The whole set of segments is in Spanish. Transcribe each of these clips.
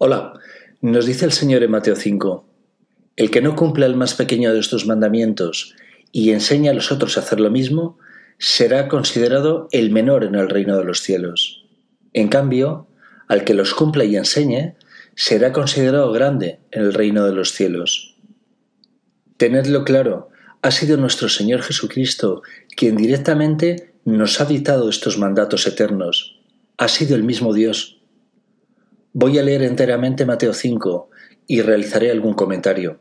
Hola, nos dice el Señor en Mateo 5, el que no cumple el más pequeño de estos mandamientos y enseña a los otros a hacer lo mismo, será considerado el menor en el reino de los cielos. En cambio, al que los cumpla y enseñe, será considerado grande en el reino de los cielos. Tenedlo claro, ha sido nuestro Señor Jesucristo quien directamente nos ha dictado estos mandatos eternos. Ha sido el mismo Dios. Voy a leer enteramente Mateo 5 y realizaré algún comentario.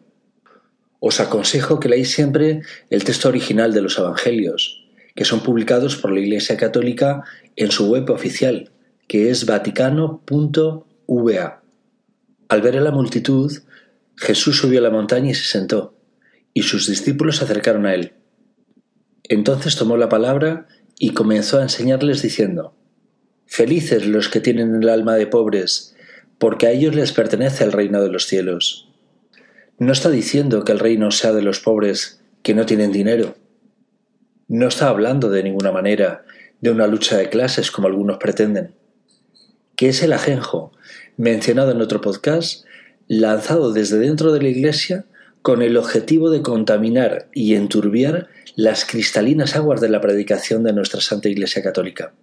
Os aconsejo que leáis siempre el texto original de los Evangelios, que son publicados por la Iglesia Católica en su web oficial, que es vaticano.va. Al ver a la multitud, Jesús subió a la montaña y se sentó, y sus discípulos se acercaron a él. Entonces tomó la palabra y comenzó a enseñarles diciendo, Felices los que tienen el alma de pobres, porque a ellos les pertenece el reino de los cielos. No está diciendo que el reino sea de los pobres que no tienen dinero. No está hablando de ninguna manera de una lucha de clases como algunos pretenden. Que es el ajenjo, mencionado en otro podcast, lanzado desde dentro de la Iglesia con el objetivo de contaminar y enturbiar las cristalinas aguas de la predicación de nuestra Santa Iglesia Católica.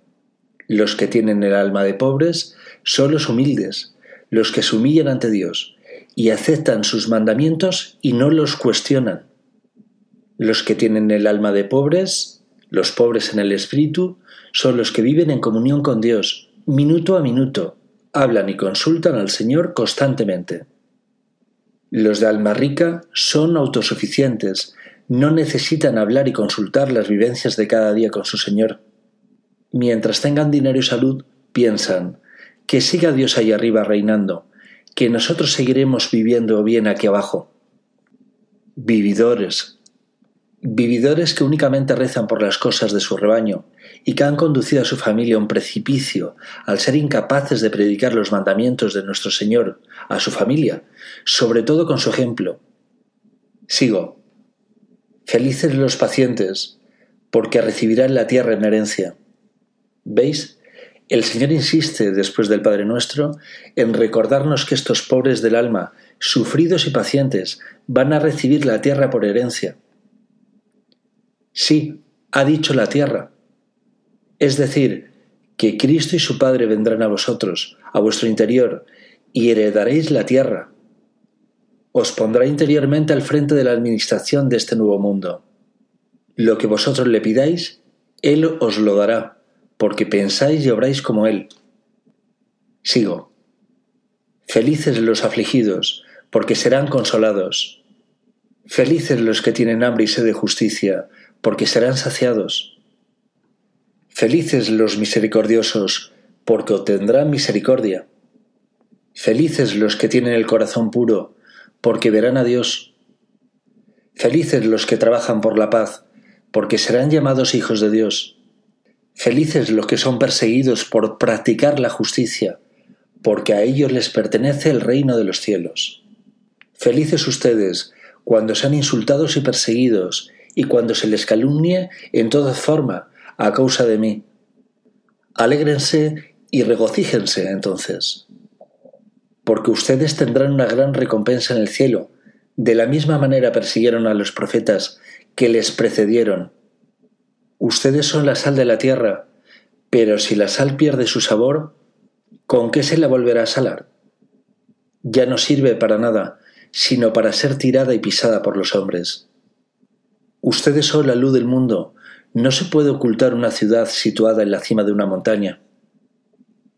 Los que tienen el alma de pobres son los humildes, los que se humillan ante Dios y aceptan sus mandamientos y no los cuestionan. Los que tienen el alma de pobres, los pobres en el espíritu, son los que viven en comunión con Dios, minuto a minuto, hablan y consultan al Señor constantemente. Los de alma rica son autosuficientes, no necesitan hablar y consultar las vivencias de cada día con su Señor. Mientras tengan dinero y salud, piensan, que siga Dios ahí arriba reinando, que nosotros seguiremos viviendo bien aquí abajo. Vividores. Vividores que únicamente rezan por las cosas de su rebaño y que han conducido a su familia a un precipicio al ser incapaces de predicar los mandamientos de nuestro Señor a su familia, sobre todo con su ejemplo. Sigo. Felices los pacientes, porque recibirán la tierra en herencia. ¿Veis? El Señor insiste, después del Padre Nuestro, en recordarnos que estos pobres del alma, sufridos y pacientes, van a recibir la tierra por herencia. Sí, ha dicho la tierra. Es decir, que Cristo y su Padre vendrán a vosotros, a vuestro interior, y heredaréis la tierra. Os pondrá interiormente al frente de la administración de este nuevo mundo. Lo que vosotros le pidáis, Él os lo dará porque pensáis y obráis como Él. Sigo. Felices los afligidos, porque serán consolados. Felices los que tienen hambre y sed de justicia, porque serán saciados. Felices los misericordiosos, porque obtendrán misericordia. Felices los que tienen el corazón puro, porque verán a Dios. Felices los que trabajan por la paz, porque serán llamados hijos de Dios. Felices los que son perseguidos por practicar la justicia, porque a ellos les pertenece el reino de los cielos. Felices ustedes cuando sean insultados y perseguidos, y cuando se les calumnie en toda forma a causa de mí. Alégrense y regocíjense entonces, porque ustedes tendrán una gran recompensa en el cielo, de la misma manera persiguieron a los profetas que les precedieron Ustedes son la sal de la tierra, pero si la sal pierde su sabor, ¿con qué se la volverá a salar? Ya no sirve para nada, sino para ser tirada y pisada por los hombres. Ustedes son la luz del mundo, no se puede ocultar una ciudad situada en la cima de una montaña.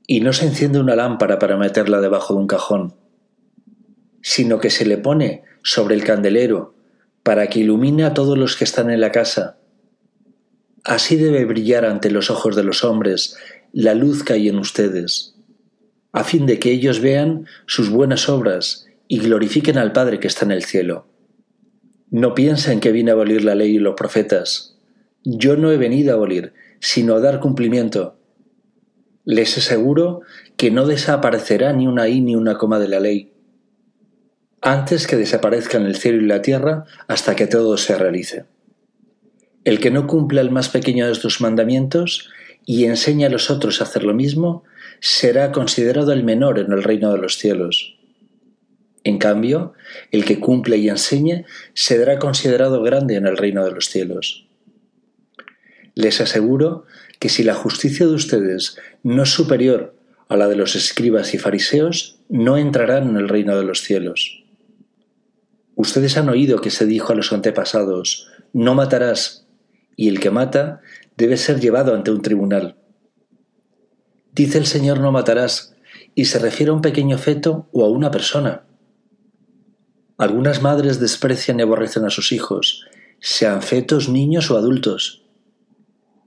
Y no se enciende una lámpara para meterla debajo de un cajón, sino que se le pone sobre el candelero para que ilumine a todos los que están en la casa. Así debe brillar ante los ojos de los hombres la luz que hay en ustedes, a fin de que ellos vean sus buenas obras y glorifiquen al Padre que está en el cielo. No piensen que vine a abolir la ley y los profetas. Yo no he venido a abolir, sino a dar cumplimiento. Les aseguro que no desaparecerá ni una i ni una coma de la ley, antes que desaparezcan el cielo y la tierra hasta que todo se realice. El que no cumpla el más pequeño de estos mandamientos y enseña a los otros a hacer lo mismo, será considerado el menor en el reino de los cielos. En cambio, el que cumple y enseñe será considerado grande en el reino de los cielos. Les aseguro que si la justicia de ustedes no es superior a la de los escribas y fariseos, no entrarán en el reino de los cielos. Ustedes han oído que se dijo a los antepasados, no matarás, y el que mata debe ser llevado ante un tribunal. Dice el Señor no matarás, y se refiere a un pequeño feto o a una persona. Algunas madres desprecian y aborrecen a sus hijos, sean fetos, niños o adultos.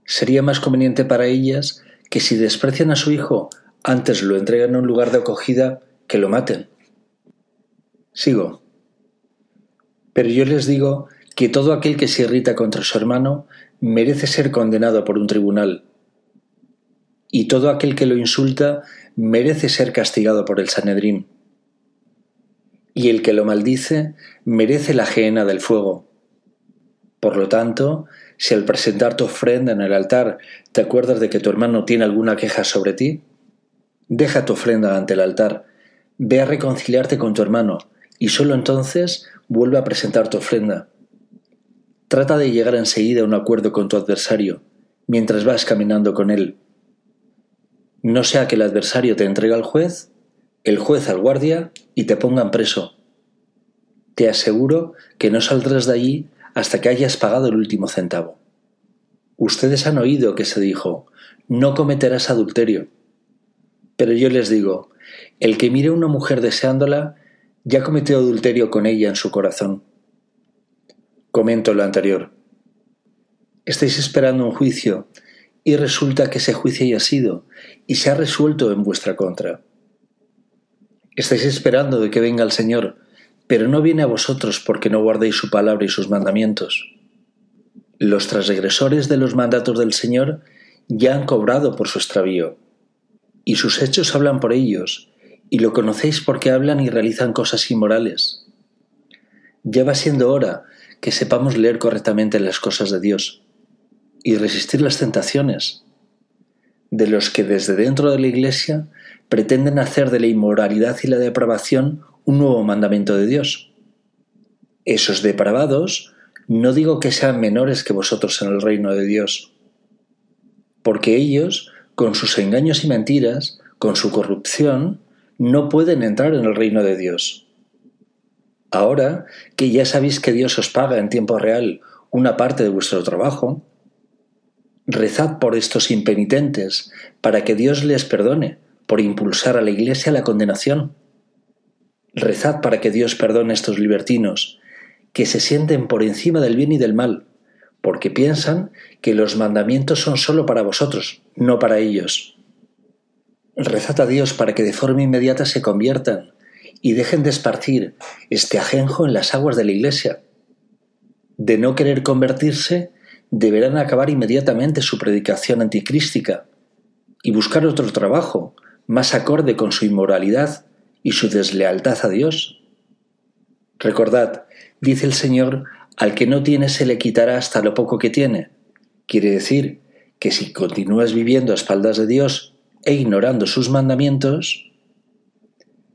Sería más conveniente para ellas que si desprecian a su hijo, antes lo entregan a un lugar de acogida que lo maten. Sigo. Pero yo les digo que todo aquel que se irrita contra su hermano merece ser condenado por un tribunal, y todo aquel que lo insulta merece ser castigado por el Sanedrín, y el que lo maldice merece la gehenna del fuego. Por lo tanto, si al presentar tu ofrenda en el altar te acuerdas de que tu hermano tiene alguna queja sobre ti, deja tu ofrenda ante el altar, ve a reconciliarte con tu hermano, y sólo entonces vuelve a presentar tu ofrenda. Trata de llegar enseguida a un acuerdo con tu adversario, mientras vas caminando con él. No sea que el adversario te entregue al juez, el juez al guardia y te pongan preso. Te aseguro que no saldrás de allí hasta que hayas pagado el último centavo. Ustedes han oído que se dijo, no cometerás adulterio. Pero yo les digo, el que mire a una mujer deseándola, ya cometió adulterio con ella en su corazón. Comento lo anterior. Estáis esperando un juicio y resulta que ese juicio ya ha sido y se ha resuelto en vuestra contra. Estáis esperando de que venga el Señor, pero no viene a vosotros porque no guardéis su palabra y sus mandamientos. Los transgresores de los mandatos del Señor ya han cobrado por su extravío, y sus hechos hablan por ellos, y lo conocéis porque hablan y realizan cosas inmorales. Ya va siendo hora que sepamos leer correctamente las cosas de Dios y resistir las tentaciones de los que desde dentro de la Iglesia pretenden hacer de la inmoralidad y la depravación un nuevo mandamiento de Dios. Esos depravados no digo que sean menores que vosotros en el reino de Dios, porque ellos, con sus engaños y mentiras, con su corrupción, no pueden entrar en el reino de Dios. Ahora que ya sabéis que Dios os paga en tiempo real una parte de vuestro trabajo, rezad por estos impenitentes para que Dios les perdone por impulsar a la Iglesia a la condenación. Rezad para que Dios perdone a estos libertinos, que se sienten por encima del bien y del mal, porque piensan que los mandamientos son sólo para vosotros, no para ellos. Rezad a Dios para que de forma inmediata se conviertan y dejen de esparcir este ajenjo en las aguas de la Iglesia. De no querer convertirse, deberán acabar inmediatamente su predicación anticrística y buscar otro trabajo más acorde con su inmoralidad y su deslealtad a Dios. Recordad, dice el Señor, al que no tiene se le quitará hasta lo poco que tiene. Quiere decir que si continúas viviendo a espaldas de Dios e ignorando sus mandamientos,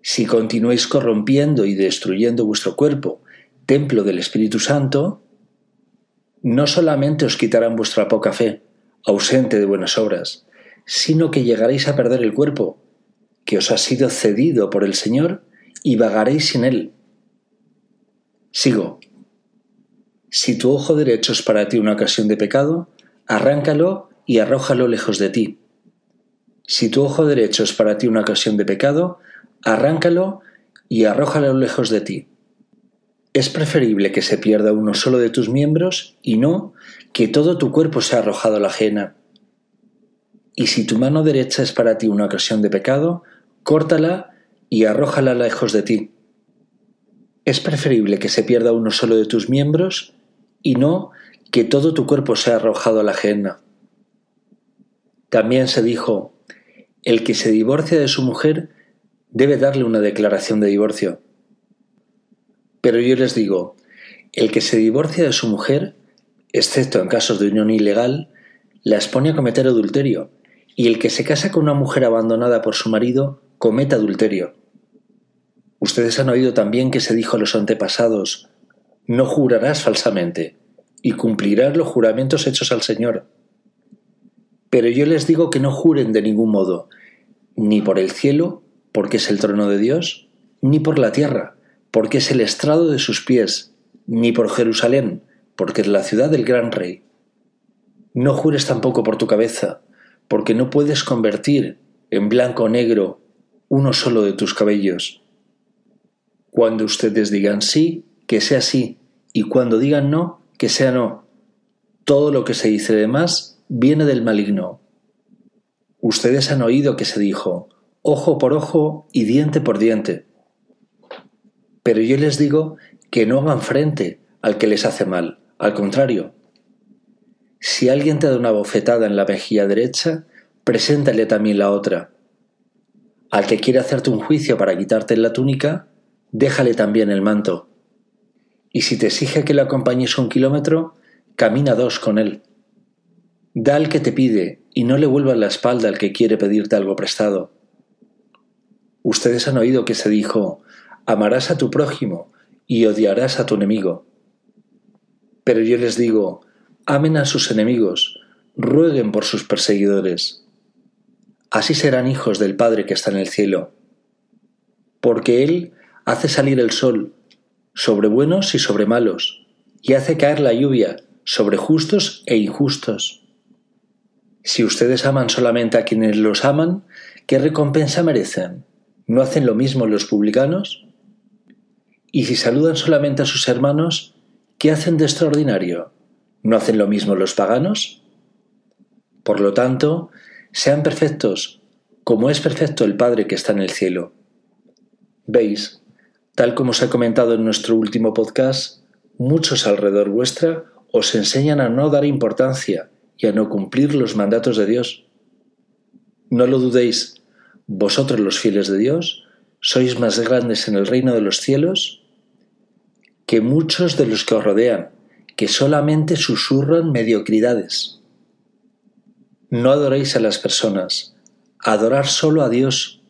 si continuáis corrompiendo y destruyendo vuestro cuerpo, templo del Espíritu Santo, no solamente os quitarán vuestra poca fe, ausente de buenas obras, sino que llegaréis a perder el cuerpo, que os ha sido cedido por el Señor, y vagaréis sin él. Sigo. Si tu ojo derecho es para ti una ocasión de pecado, arráncalo y arrójalo lejos de ti. Si tu ojo derecho es para ti una ocasión de pecado, arráncalo y arrójalo lejos de ti. Es preferible que se pierda uno solo de tus miembros y no que todo tu cuerpo sea arrojado a la ajena. Y si tu mano derecha es para ti una ocasión de pecado, córtala y arrójala lejos de ti. Es preferible que se pierda uno solo de tus miembros y no que todo tu cuerpo sea arrojado a la ajena. También se dijo, el que se divorcia de su mujer debe darle una declaración de divorcio. Pero yo les digo, el que se divorcia de su mujer, excepto en casos de unión ilegal, la expone a cometer adulterio, y el que se casa con una mujer abandonada por su marido comete adulterio. Ustedes han oído también que se dijo a los antepasados, no jurarás falsamente, y cumplirás los juramentos hechos al Señor. Pero yo les digo que no juren de ningún modo, ni por el cielo, porque es el trono de Dios, ni por la tierra, porque es el estrado de sus pies, ni por Jerusalén, porque es la ciudad del gran rey. No jures tampoco por tu cabeza, porque no puedes convertir en blanco o negro uno solo de tus cabellos. Cuando ustedes digan sí, que sea sí, y cuando digan no, que sea no. Todo lo que se dice de más viene del maligno. Ustedes han oído que se dijo, ojo por ojo y diente por diente. Pero yo les digo que no hagan frente al que les hace mal, al contrario. Si alguien te da una bofetada en la mejilla derecha, preséntale también la otra. Al que quiere hacerte un juicio para quitarte la túnica, déjale también el manto. Y si te exige que le acompañes un kilómetro, camina dos con él. Da al que te pide y no le vuelvas la espalda al que quiere pedirte algo prestado. Ustedes han oído que se dijo, amarás a tu prójimo y odiarás a tu enemigo. Pero yo les digo, amen a sus enemigos, rueguen por sus perseguidores. Así serán hijos del Padre que está en el cielo. Porque Él hace salir el sol sobre buenos y sobre malos, y hace caer la lluvia sobre justos e injustos. Si ustedes aman solamente a quienes los aman, ¿qué recompensa merecen? ¿No hacen lo mismo los publicanos? Y si saludan solamente a sus hermanos, ¿qué hacen de extraordinario? ¿No hacen lo mismo los paganos? Por lo tanto, sean perfectos, como es perfecto el Padre que está en el cielo. Veis, Tal como se ha comentado en nuestro último podcast, muchos alrededor vuestra os enseñan a no dar importancia y a no cumplir los mandatos de Dios. No lo dudéis, vosotros los fieles de Dios sois más grandes en el reino de los cielos que muchos de los que os rodean, que solamente susurran mediocridades. No adoréis a las personas, adorar solo a Dios.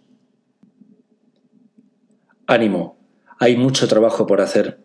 Ánimo, hay mucho trabajo por hacer.